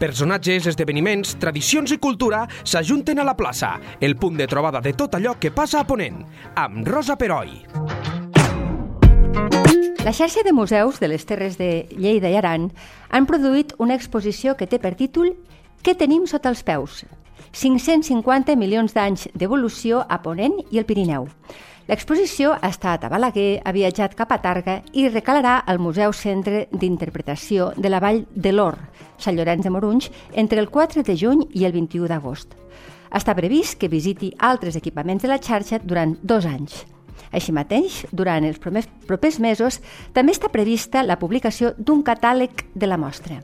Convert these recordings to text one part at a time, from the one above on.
Personatges, esdeveniments, tradicions i cultura s'ajunten a la plaça, el punt de trobada de tot allò que passa a Ponent, amb Rosa Peroi. La xarxa de museus de les Terres de Lleida i Aran han produït una exposició que té per títol Què tenim sota els peus? 550 milions d'anys d'evolució a Ponent i el Pirineu. L'exposició ha estat a Balaguer, ha viatjat cap a Targa i recalarà al Museu Centre d'Interpretació de la Vall de l'Or, Sant Llorenç de Morunys, entre el 4 de juny i el 21 d'agost. Està previst que visiti altres equipaments de la xarxa durant dos anys. Així mateix, durant els propers mesos, també està prevista la publicació d'un catàleg de la mostra.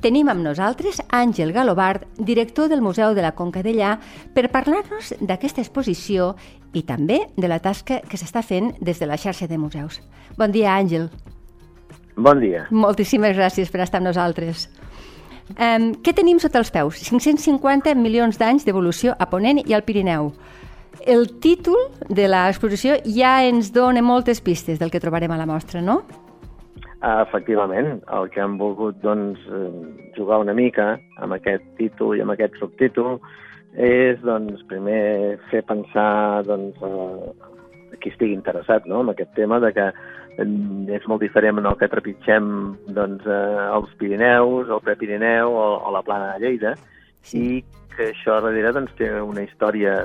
Tenim amb nosaltres Àngel Galobard, director del Museu de la Conca d'Ellà, per parlar-nos d'aquesta exposició i també de la tasca que s'està fent des de la xarxa de museus. Bon dia, Àngel. Bon dia. Moltíssimes gràcies per estar amb nosaltres. Um, què tenim sota els peus? 550 milions d'anys d'evolució a Ponent i al Pirineu. El títol de l'exposició ja ens dona moltes pistes del que trobarem a la mostra, no? Uh, efectivament, el que hem volgut doncs, eh, jugar una mica amb aquest títol i amb aquest subtítol és doncs, primer fer pensar doncs, a qui estigui interessat no? en aquest tema de que és molt diferent en el que trepitgem doncs, els Pirineus, el Prepirineu o, o la plana de Lleida sí. i que això darrere doncs, té una història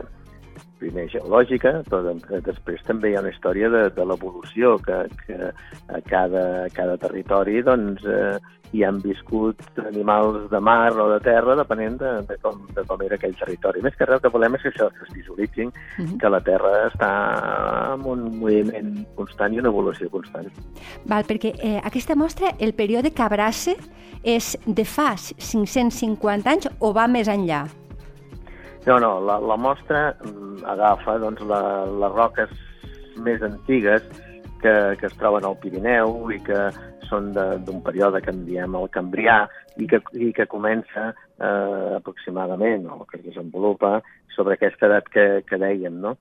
primer geològica, però després també hi ha una història de, de l'evolució, que, que a cada, a cada territori doncs, eh, hi han viscut animals de mar o de terra, depenent de, de, com, de com era aquell territori. Més que res, el que volem és que això es visualitzin, uh mhm. -huh. que la Terra està en un moviment constant i una evolució constant. Val, perquè eh, aquesta mostra, el període que abraça és de fa 550 anys o va més enllà? No, no, la, la mostra mm, agafa doncs, la, les roques més antigues que, que es troben al Pirineu i que són d'un període que en diem el Cambrià i que, i que comença eh, aproximadament, o que es desenvolupa, sobre aquesta edat que, que dèiem. No?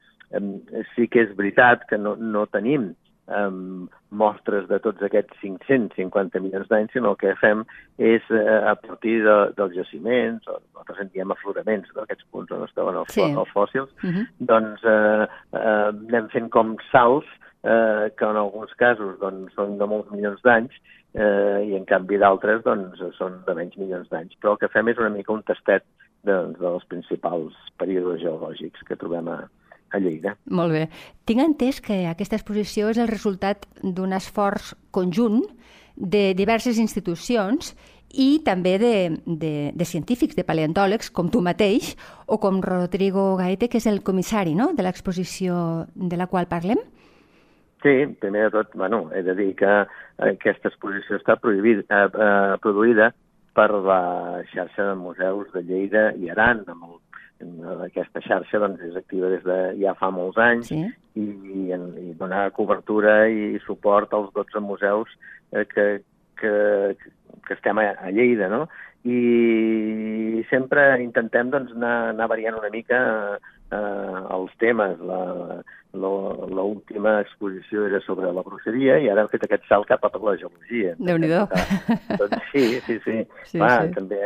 Sí que és veritat que no, no tenim um, mostres de tots aquests 550 milions d'anys, sinó el que fem és, eh, a partir de, dels jaciments, o nosaltres en diem afloraments d'aquests punts on es troben els, sí. els fòssils, uh mhm. -huh. doncs eh, eh, anem fent com salts eh, que en alguns casos doncs, són de molts milions d'anys eh, i en canvi d'altres doncs, són de menys milions d'anys. Però el que fem és una mica un tastet de, dels principals períodes geològics que trobem a, a Lleida. Molt bé. Tinc entès que aquesta exposició és el resultat d'un esforç conjunt de diverses institucions i també de, de, de científics, de paleontòlegs, com tu mateix, o com Rodrigo Gaete, que és el comissari no?, de l'exposició de la qual parlem. Sí, primer de tot, bueno, he de dir que aquesta exposició està prohibida, eh, eh, produïda per la xarxa de museus de Lleida i Aran, amb el aquesta xarxa doncs, és activa des de ja fa molts anys sí. i, i, i donar cobertura i suport als 12 museus eh, que, que, que estem a, a Lleida, no? I sempre intentem doncs, anar, anar variant una mica eh, els temes. L'última exposició era sobre la bruixeria i ara hem fet aquest salt cap a la geologia. déu nhi doncs, sí, sí, sí. sí, Va, sí. També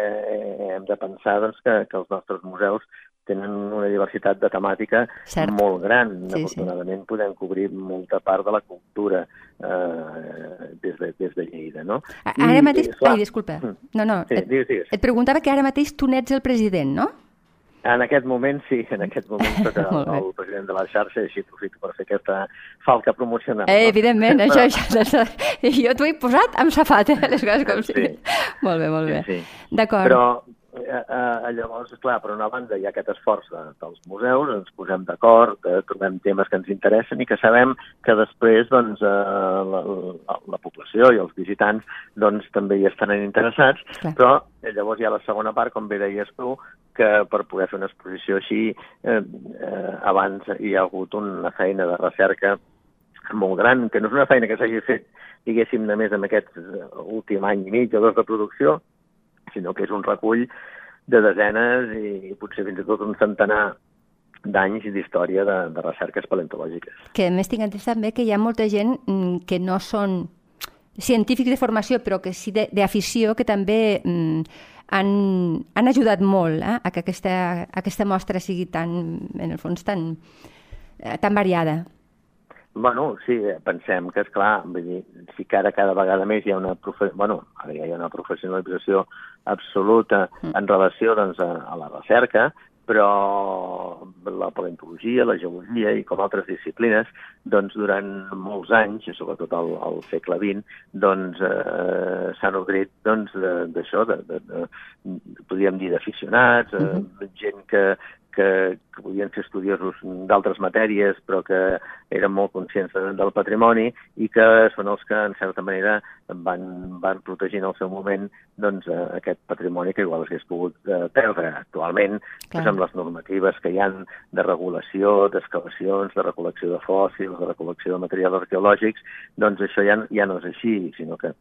hem de pensar doncs, que, que els nostres museus tenen una diversitat de temàtica Cert. molt gran. Sí, Afortunadament sí. podem cobrir molta part de la cultura eh, des, de, des de Lleida, no? Ara I, mateix... Clar, ai, disculpa. Mm. No, no, sí, et, digues, digues. et preguntava que ara mateix tu n'ets el president, no? En aquest moment, sí, en aquest moment soc el, el president de la xarxa així aprofito per fer aquesta falca promocional. Eh, evidentment, això, això, això, jo t'ho he posat amb safat, eh, les coses com sí. si... Molt bé, molt bé. Sí, sí. D'acord. Però eh, eh, llavors, clar, per una banda hi ha aquest esforç de, dels museus, ens posem d'acord, eh, trobem temes que ens interessen i que sabem que després doncs, eh, la, la, la població i els visitants doncs, també hi estaran interessats, clar. però eh, llavors hi ha la segona part, com bé deies tu, que per poder fer una exposició així eh, eh, abans hi ha hagut una feina de recerca molt gran, que no és una feina que s'hagi fet, diguéssim, només en aquest últim any i mig o dos de producció, sinó que és un recull de desenes i potser fins i tot un centenar d'anys d'història de, de recerques paleontològiques. Que a més tinc entès també que hi ha molta gent mm, que no són científics de formació, però que sí d'afició, que també mm, han, han ajudat molt eh, a que aquesta, aquesta mostra sigui tan, en el fons, tan, eh, tan variada. Bueno, sí, pensem que, és clar, vull dir, si que ara cada vegada més hi ha una, profe... bueno, ara hi ha una professionalització absoluta mm. en relació doncs, a, a la recerca, però la paleontologia, la geologia i com altres disciplines, doncs durant molts anys, sobretot al, al segle XX, doncs eh, s'han doncs, d'això, de, de, de, de, podríem dir d'aficionats, eh, gent que, que, que podien ser estudiosos d'altres matèries, però que eren molt conscients de, del patrimoni i que són els que, en certa manera, van, van protegir en el seu moment doncs, eh, aquest patrimoni que igual s'hagués pogut eh, perdre actualment, Clar. doncs, amb les normatives que hi han de regulació, d'excavacions, de recol·lecció de fòssils, de recol·lecció de materials arqueològics, doncs això ja, ja no és així, sinó que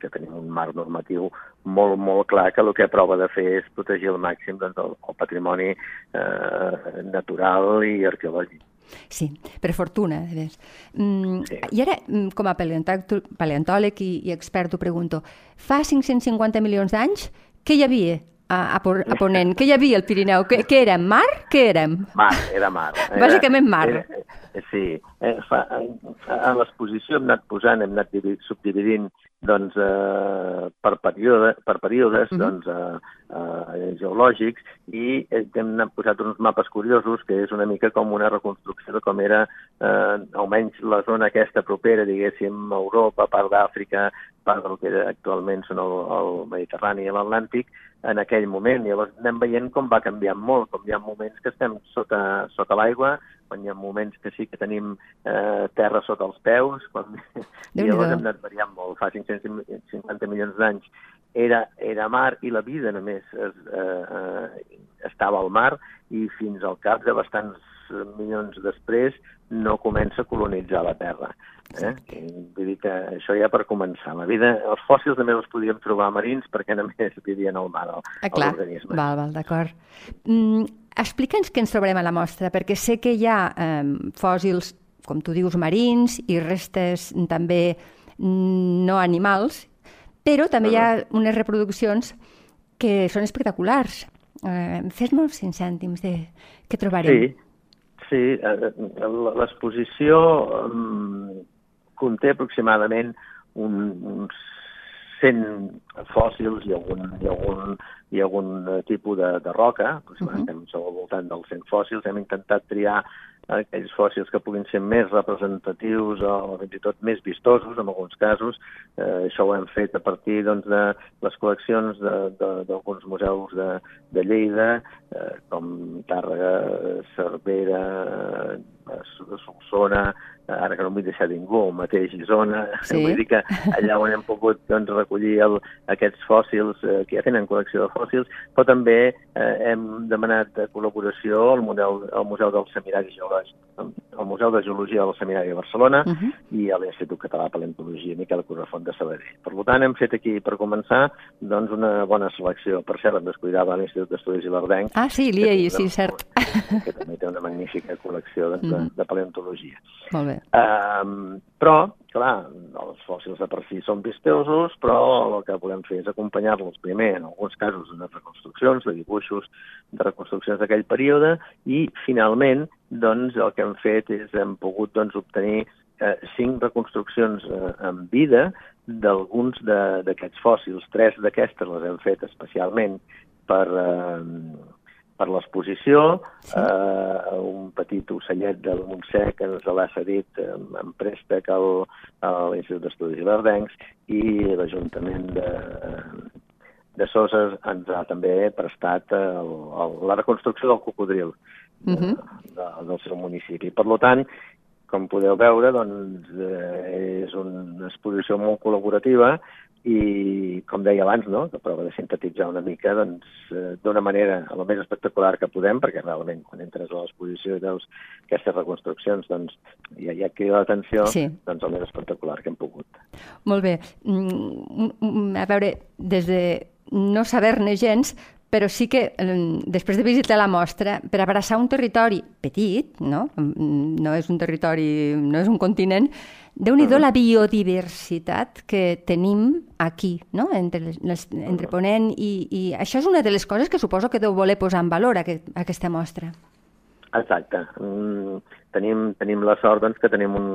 que tenim un marc normatiu molt, molt clar que el que prova de fer és protegir al màxim doncs, el, el patrimoni eh, natural i arqueològic. Sí, per fortuna. Mm, sí. I ara, mm, com a paleontòleg i, i expert, t'ho pregunto, fa 550 milions d'anys, què hi havia a, a, a Ponent? Què hi havia al Pirineu? Què, què érem? Mar? Què érem? Mar, era mar. Era, Bàsicament mar. Era, sí, eh, fa, a l'exposició hem anat posant, hem anat subdividint doncs, eh, per, període, per períodes mhm. -huh. doncs, eh, eh, geològics i hem posat uns mapes curiosos que és una mica com una reconstrucció de com era eh, almenys la zona aquesta propera, diguéssim, Europa, part d'Àfrica, part del que actualment són el, el Mediterrani i l'Atlàntic, en aquell moment. Llavors anem veient com va canviant molt, com hi ha moments que estem sota, sota l'aigua, quan hi ha moments que sí que tenim eh, terra sota els peus, quan... i llavors hem anat variant molt. Fa 550 milions d'anys era, era mar i la vida només es, eh, eh, estava al mar i fins al cap de bastants milions després no comença a colonitzar la Terra. Eh? Vull dir que això ja per començar. La vida, els fòssils també els podíem trobar marins perquè només vivien al mar, ah, l'organisme. Val, val, d'acord. Mm, Explica'ns què ens trobarem a la mostra, perquè sé que hi ha eh, fòssils, com tu dius, marins i restes també no animals, però també hi ha unes reproduccions que són espectaculars. Eh, Fes-nos cinc cèntims de què trobarem. Sí, sí. Eh, l'exposició um, conté aproximadament un, uns 100 fòssils i algun, i algun, i algun tipus de, de roca, aproximadament uh -huh. al voltant dels 100 fòssils. Hem intentat triar aquells fòssils que puguin ser més representatius o fins i tot més vistosos en alguns casos. Eh, això ho hem fet a partir doncs, de les col·leccions d'alguns museus de, de Lleida, eh, com Tàrrega, Cervera, de Solsona, ara que no em vull deixar ningú, el mateix Isona, sí. vull dir que allà on hem pogut doncs, recollir el, aquests fòssils, eh, que ja tenen col·lecció de fòssils, però també eh, hem demanat col·laboració al, model, al Museu del Seminari Geològic, al Museu de Geologia del Seminari de Barcelona uh -huh. i a l'Institut Català de Paleontologia Miquel Correfont de Sabadell. Per tant, hem fet aquí, per començar, doncs una bona selecció. Per cert, em descuidava l'Institut d'Estudis Ilerdenc. Ah, sí, l'IEI, sí, cert. Que també té una magnífica col·lecció doncs, uh -huh. de, de paleontologia. Molt bé. Um, però, clar, els fòssils de per si són vistosos, però el que volem fer és acompanyar-los primer, en alguns casos, de reconstruccions, de dibuixos, de reconstruccions d'aquell període, i finalment, doncs, el que hem fet és hem pogut doncs, obtenir eh, cinc reconstruccions eh, en vida d'alguns d'aquests fòssils. Tres d'aquestes les hem fet especialment per, eh, per l'exposició, sí. eh, un petit ocellet del Montsec ens l'ha cedit en, en préstec al, a l'Institut d'Estudis Verdencs i l'Ajuntament de, de Soses ens ha també prestat el, el, la reconstrucció del cocodril uh -huh. de, de, del seu municipi. Per tant, com podeu veure, doncs, eh, és una exposició molt col·laborativa i, com deia abans, no? que prova de sintetitzar una mica doncs, eh, d'una manera a la més espectacular que podem, perquè realment quan entres a l'exposició i veus aquestes reconstruccions doncs, ja, ja crida l'atenció sí. doncs, el més espectacular que hem pogut. Molt bé. Mm, mm, a veure, des de no saber-ne gens, però sí que després de visitar la mostra, per abraçar un territori petit, no? Mm, no és un territori, no és un continent, déu nhi la biodiversitat que tenim aquí, no? entre, les, entre Ponent i, i... Això és una de les coses que suposo que deu voler posar en valor aquest, aquesta mostra. Exacte. Mm, tenim, tenim la sort doncs, que tenim un...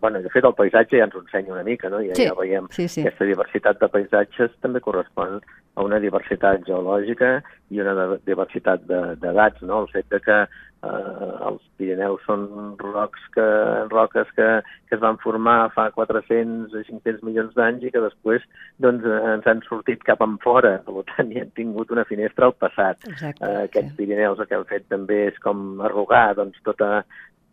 bueno, de fet, el paisatge ja ens ho ensenya una mica, no? Ja, sí, ja veiem sí, sí. aquesta diversitat de paisatges també correspon a una diversitat geològica i una diversitat d'edats, no? El fet de que eh, els Pirineus són rocs que, roques que, que es van formar fa 400 o 500 milions d'anys i que després doncs, ens han sortit cap en fora. Per tant, hi han tingut una finestra al passat. Exacte, eh, aquests sí. Pirineus el que han fet també és com arrugar doncs, tota,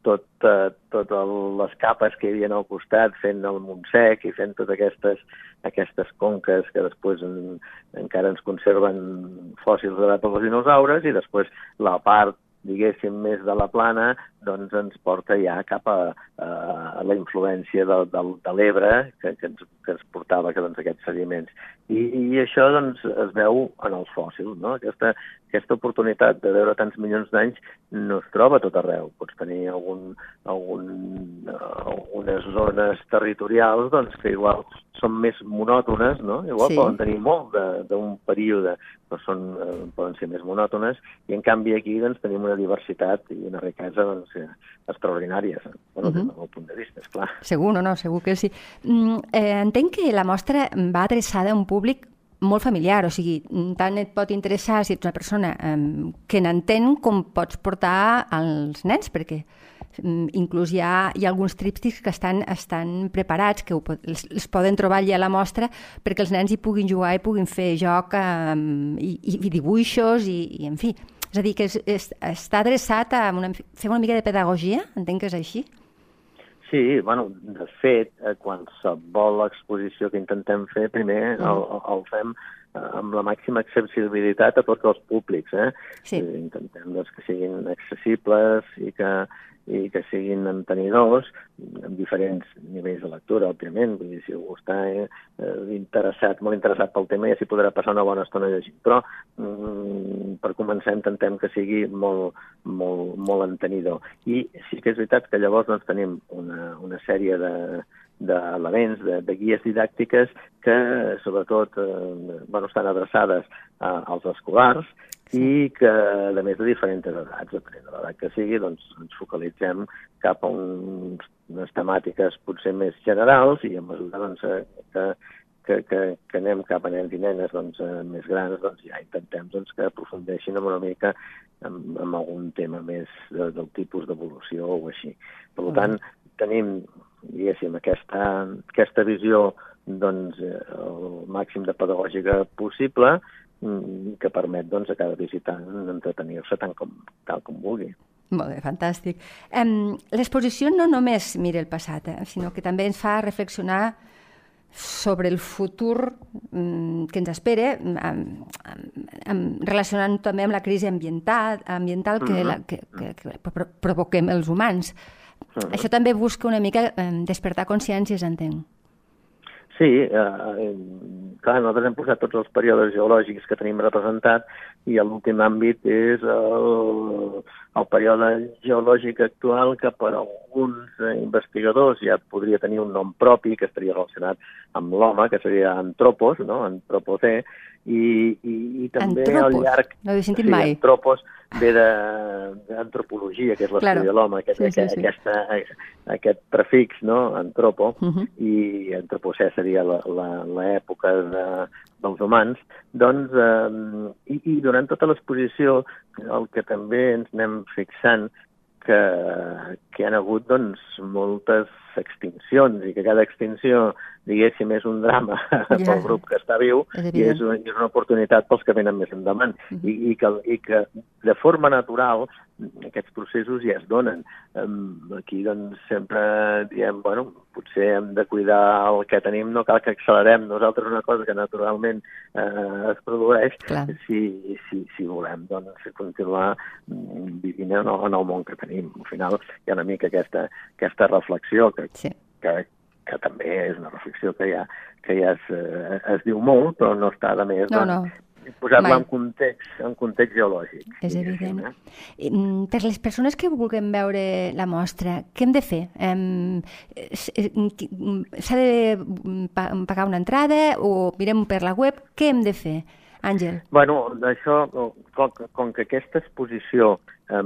tot, eh, tot el, les capes que hi havia al costat, fent el Montsec i fent totes aquestes, aquestes conques que després en, encara ens conserven fòssils de dels dinosaures i després la part diguéssim, més de la plana, doncs ens porta ja cap a, a la influència de, de, de l'Ebre que, que, ens, que ens portava que, doncs, aquests sediments. I, I això doncs, es veu en els fòssils. No? Aquesta, aquesta oportunitat de veure tants milions d'anys no es troba a tot arreu. Pots tenir algun, algun, algunes zones territorials doncs, que igual són més monòtones, no? igual Sí. poden tenir molt de- d'un període, però són, eh, poden ser més monòtones, i en canvi aquí doncs, tenim una diversitat i una riquesa doncs, eh, extraordinàries, eh? bueno, des Mhm. del meu punt de vista, esclar. Segur, no, no, segur que sí. Mm, eh, entenc que la mostra va adreçada a un públic molt familiar, o sigui, tant et pot interessar si ets una persona eh, que n'entén com pots portar als nens, perquè inclús hi ha, hi ha alguns tríptics que estan, estan preparats, que ho, els, els poden trobar allà a la mostra perquè els nens hi puguin jugar i puguin fer joc eh, i, i, dibuixos i, i, en fi, és a dir, que és, és, està adreçat a una, fer una mica de pedagogia, entenc que és així? Sí, bueno, de fet, eh, qualsevol exposició que intentem fer, primer Mm. el, el fem amb la màxima accessibilitat a tots els públics. Eh? Sí. Eh, Intentem doncs, que siguin accessibles i que, i que siguin entenidors amb diferents nivells de lectura, òbviament. Vull dir, si algú està eh, eh, interessat, molt interessat pel tema, ja s'hi podrà passar una bona estona llegint. Però, mm, per començar, intentem que sigui molt, molt, molt entenidor. I sí que és veritat que llavors doncs, tenim una, una sèrie de, d'elements, de, de guies didàctiques que, sobretot, eh, bueno, estan adreçades a, als escolars i que, a més de diferents edats, depenent de l'edat que sigui, doncs ens focalitzem cap a uns, unes temàtiques potser més generals i a mesura doncs, eh, que, que, que, que anem cap a nens i nenes doncs, eh, més grans, doncs ja intentem doncs, que aprofundeixin una mica en, en algun tema més de, del tipus d'evolució o així. Per tant, tenim diguéssim, aquesta, aquesta visió doncs, eh, el màxim de pedagògica possible mm, que permet doncs, a cada visitant entretenir-se tant com, tal com vulgui. Molt bé, fantàstic. Um, L'exposició no només mira el passat, eh, sinó que també ens fa reflexionar sobre el futur um, que ens espera, um, um, um, relacionant també amb la crisi ambiental, ambiental que, la, que, que, que pro provoquem els humans. Això també busca una mica um, despertar consciències, entenc. Sí, eh, eh, clar, nosaltres hem posat tots els períodes geològics que tenim representat i l'últim àmbit és el, el període geològic actual que per alguns eh, investigadors ja podria tenir un nom propi que estaria relacionat amb l'home, que seria antropos, no? antropocè, i, i, i també al Antropos? llarg... No havia sentit sí, mai. Antropos ve de- d'antropologia, que és l'estudi Claro. de l'home, aquest, Sí, sí, aquest, sí. Aquesta, aquest prefix, no?, antropo, Uh -huh. i antropocè seria l'època de, dels humans, doncs, eh, i, i durant tota l'exposició el que també ens anem fixant que, que hi ha hagut doncs, moltes extincions i que cada extinció, diguéssim, és un drama Ja. pel grup que està viu És i és, una, és una oportunitat pels que venen més endavant. I, i, que, I que de forma natural aquests processos ja es donen. Um, aquí doncs sempre diem, bueno, potser hem de cuidar el que tenim, no cal que accelerem nosaltres una cosa que naturalment eh, es produeix Clar. si, si, si volem doncs, continuar mm, vivint en el, en el món que tenim. Al final hi ha una mica aquesta, aquesta reflexió que, Sí. que, que també és una reflexió que ja, que ja es, eh, es diu molt, però no està de més No, doncs, no. posar-la en context, en context geològic. És evident. Eh? Per les persones que vulguin veure la mostra, què hem de fer? S'ha de pagar una entrada o mirem per la web? Què hem de fer? Àngel. Bueno, això, com, com que aquesta exposició eh,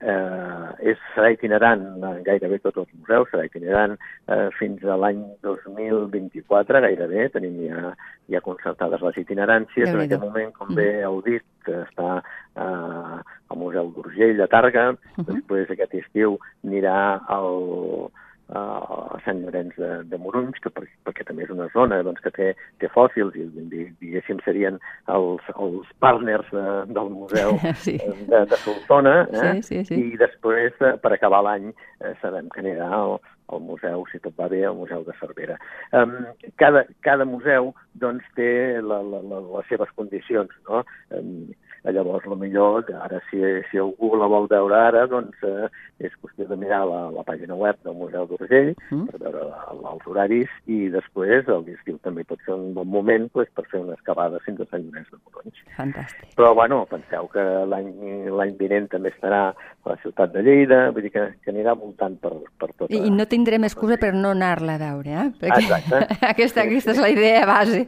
eh, és, serà itinerant gairebé tots els museus, serà itinerant eh, fins a l'any 2024, gairebé, tenim ja, ja concertades les itineràncies. En aquest moment, com bé mm. heu dit, està eh, al Museu d'Urgell, de Targa, uh -huh. després aquest estiu anirà al, a Sant Llorenç de, de Morunys, que per, perquè també és una zona doncs, que té, té fòssils i diguéssim serien els, els partners de, del museu sí. de, de Solsona, eh? sí, sí, sí. i després, eh, per acabar l'any, eh, sabem que anirà al, al museu, si tot va bé, al Museu de Cervera. Um, cada, cada museu doncs, té la, la, la, les seves condicions. No? Um, Llavors, la millor, ara si, si algú la vol veure ara, doncs eh, és qüestió de mirar la, la pàgina web del Museu d'Urgell mm. per veure els horaris i després el l'estiu també pot ser un bon moment pues, per fer una excavada fins a Sant Llorenç de Morons. Fantàstic. Però, bueno, penseu que l'any vinent també estarà a la ciutat de Lleida, vull dir que, que anirà voltant per, per tot. I, I no tindrem excusa per no anar-la a veure, eh? Perquè Exacte. aquesta, aquesta és la idea base.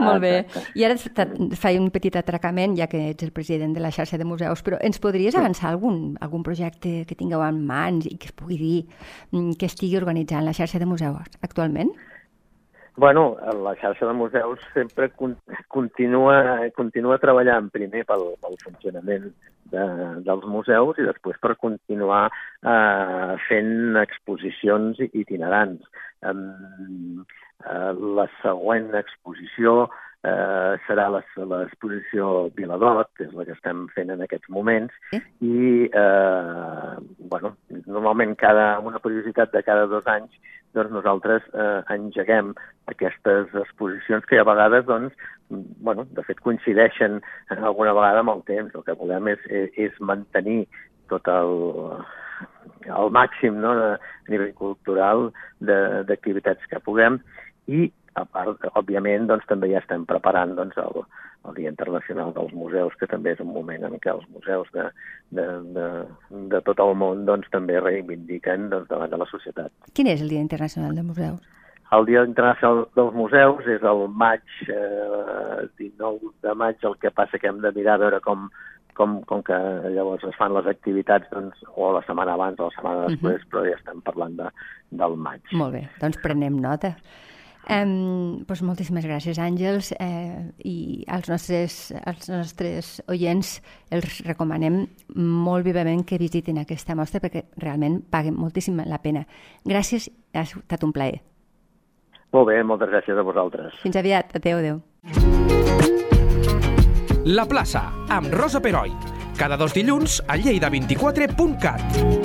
Molt bé. I ara faig un petit atracament, ja que ets el president de la xarxa de museus, però ens podries avançar algun, algun projecte que tingueu en mans i que es pugui dir mm, que estigui organitzant la xarxa de museus actualment? Bueno, la xarxa de museus sempre continua, continua treballant primer pel, pel funcionament de, dels museus i després per continuar eh, fent exposicions itinerants. Eh, la següent exposició eh, serà l'exposició Viladot, que és la que estem fent en aquests moments, eh? i eh, bueno, normalment cada, una periodicitat de cada dos anys doncs nosaltres eh, engeguem aquestes exposicions que a vegades, doncs, bueno, de fet coincideixen alguna vegada amb el temps. El que volem és, és, és mantenir tot el, el màxim no, de, a nivell cultural d'activitats que puguem i a part, òbviament, doncs, també ja estem preparant doncs, el, el Dia Internacional dels Museus, que també és un moment en què els museus de, de, de, de tot el món doncs, també reivindiquen doncs, davant de la societat. Quin és el Dia Internacional dels Museus? El Dia Internacional dels Museus és el maig, eh, 19 de maig, el que passa que hem de mirar a veure com, com, com que llavors es fan les activitats doncs, o la setmana abans o la setmana mhm. després, uh -huh. però ja estem parlant de, del maig. Molt bé, doncs prenem nota. Um, doncs moltíssimes gràcies, Àngels, eh, i als nostres, als nostres oients els recomanem molt vivament que visitin aquesta mostra perquè realment paguen moltíssim la pena. Gràcies, ha estat un plaer. Molt bé, moltes gràcies a vosaltres. Fins aviat, adeu, adeu. La plaça, amb Rosa Peroi. Cada dos dilluns a lleida24.cat.